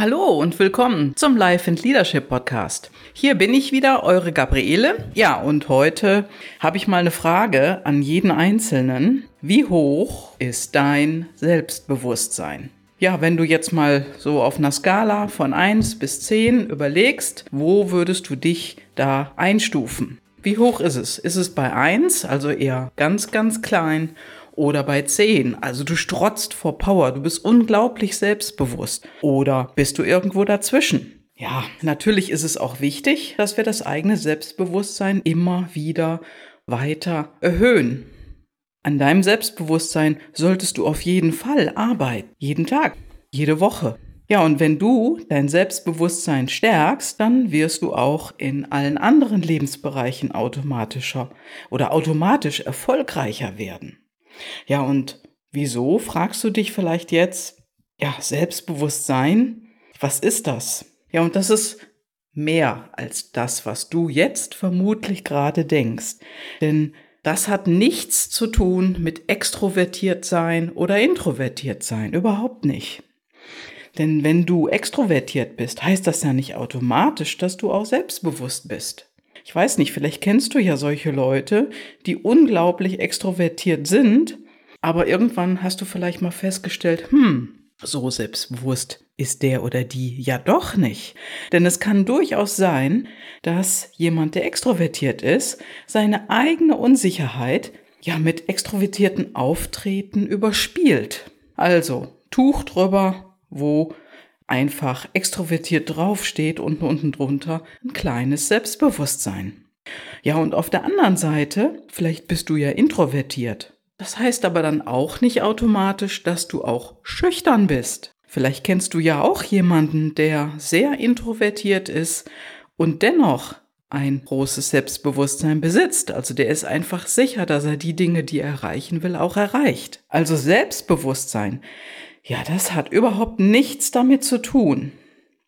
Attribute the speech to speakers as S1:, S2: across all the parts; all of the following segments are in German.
S1: Hallo und willkommen zum Life and Leadership Podcast. Hier bin ich wieder, eure Gabriele. Ja, und heute habe ich mal eine Frage an jeden Einzelnen. Wie hoch ist dein Selbstbewusstsein? Ja, wenn du jetzt mal so auf einer Skala von 1 bis 10 überlegst, wo würdest du dich da einstufen? Wie hoch ist es? Ist es bei 1, also eher ganz, ganz klein? Oder bei 10. Also du strotzt vor Power, du bist unglaublich selbstbewusst. Oder bist du irgendwo dazwischen? Ja, natürlich ist es auch wichtig, dass wir das eigene Selbstbewusstsein immer wieder weiter erhöhen. An deinem Selbstbewusstsein solltest du auf jeden Fall arbeiten. Jeden Tag, jede Woche. Ja, und wenn du dein Selbstbewusstsein stärkst, dann wirst du auch in allen anderen Lebensbereichen automatischer oder automatisch erfolgreicher werden. Ja, und wieso, fragst du dich vielleicht jetzt, ja, Selbstbewusstsein, was ist das? Ja, und das ist mehr als das, was du jetzt vermutlich gerade denkst. Denn das hat nichts zu tun mit extrovertiert sein oder introvertiert sein, überhaupt nicht. Denn wenn du extrovertiert bist, heißt das ja nicht automatisch, dass du auch selbstbewusst bist. Ich weiß nicht, vielleicht kennst du ja solche Leute, die unglaublich extrovertiert sind, aber irgendwann hast du vielleicht mal festgestellt, hm, so selbstbewusst ist der oder die ja doch nicht. Denn es kann durchaus sein, dass jemand, der extrovertiert ist, seine eigene Unsicherheit ja mit extrovertierten Auftreten überspielt. Also Tuch drüber, wo einfach extrovertiert draufsteht und unten drunter ein kleines Selbstbewusstsein. Ja, und auf der anderen Seite, vielleicht bist du ja introvertiert. Das heißt aber dann auch nicht automatisch, dass du auch schüchtern bist. Vielleicht kennst du ja auch jemanden, der sehr introvertiert ist und dennoch ein großes Selbstbewusstsein besitzt. Also der ist einfach sicher, dass er die Dinge, die er erreichen will, auch erreicht. Also Selbstbewusstsein ja, das hat überhaupt nichts damit zu tun.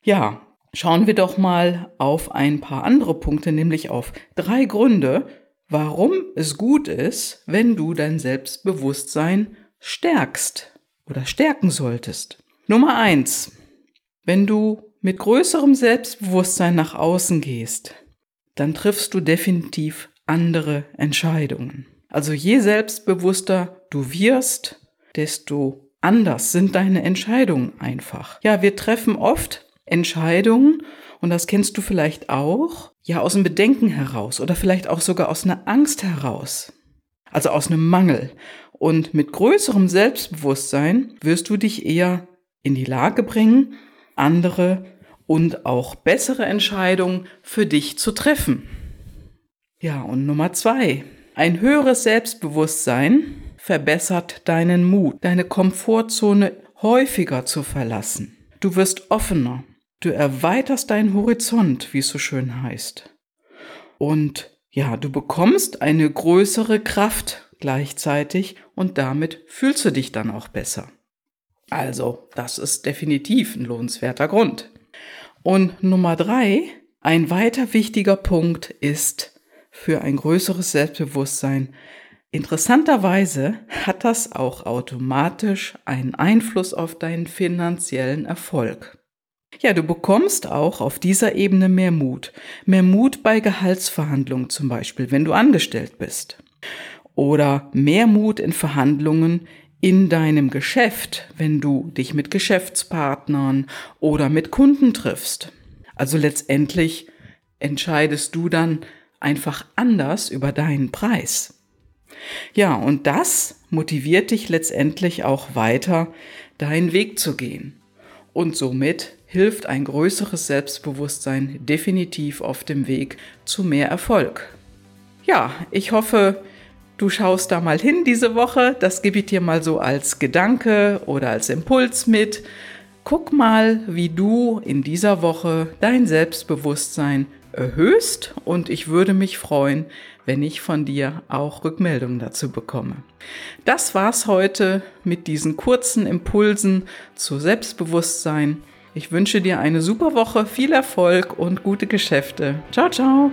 S1: Ja, schauen wir doch mal auf ein paar andere Punkte, nämlich auf drei Gründe, warum es gut ist, wenn du dein Selbstbewusstsein stärkst oder stärken solltest. Nummer eins: Wenn du mit größerem Selbstbewusstsein nach außen gehst, dann triffst du definitiv andere Entscheidungen. Also je selbstbewusster du wirst, desto anders sind deine Entscheidungen einfach. Ja, wir treffen oft Entscheidungen, und das kennst du vielleicht auch, ja, aus einem Bedenken heraus oder vielleicht auch sogar aus einer Angst heraus. Also aus einem Mangel. Und mit größerem Selbstbewusstsein wirst du dich eher in die Lage bringen, andere und auch bessere Entscheidungen für dich zu treffen. Ja, und Nummer zwei. Ein höheres Selbstbewusstsein verbessert deinen Mut, deine Komfortzone häufiger zu verlassen. Du wirst offener. Du erweiterst deinen Horizont, wie es so schön heißt. Und ja, du bekommst eine größere Kraft gleichzeitig und damit fühlst du dich dann auch besser. Also, das ist definitiv ein lohnenswerter Grund. Und Nummer drei, ein weiter wichtiger Punkt ist für ein größeres Selbstbewusstsein, Interessanterweise hat das auch automatisch einen Einfluss auf deinen finanziellen Erfolg. Ja, du bekommst auch auf dieser Ebene mehr Mut. Mehr Mut bei Gehaltsverhandlungen zum Beispiel, wenn du angestellt bist. Oder mehr Mut in Verhandlungen in deinem Geschäft, wenn du dich mit Geschäftspartnern oder mit Kunden triffst. Also letztendlich entscheidest du dann einfach anders über deinen Preis. Ja, und das motiviert dich letztendlich auch weiter, deinen Weg zu gehen. Und somit hilft ein größeres Selbstbewusstsein definitiv auf dem Weg zu mehr Erfolg. Ja, ich hoffe, du schaust da mal hin diese Woche. Das gebe ich dir mal so als Gedanke oder als Impuls mit. Guck mal, wie du in dieser Woche dein Selbstbewusstsein erhöhst und ich würde mich freuen, wenn ich von dir auch Rückmeldungen dazu bekomme. Das war's heute mit diesen kurzen Impulsen zu Selbstbewusstsein. Ich wünsche dir eine super Woche, viel Erfolg und gute Geschäfte. Ciao, ciao.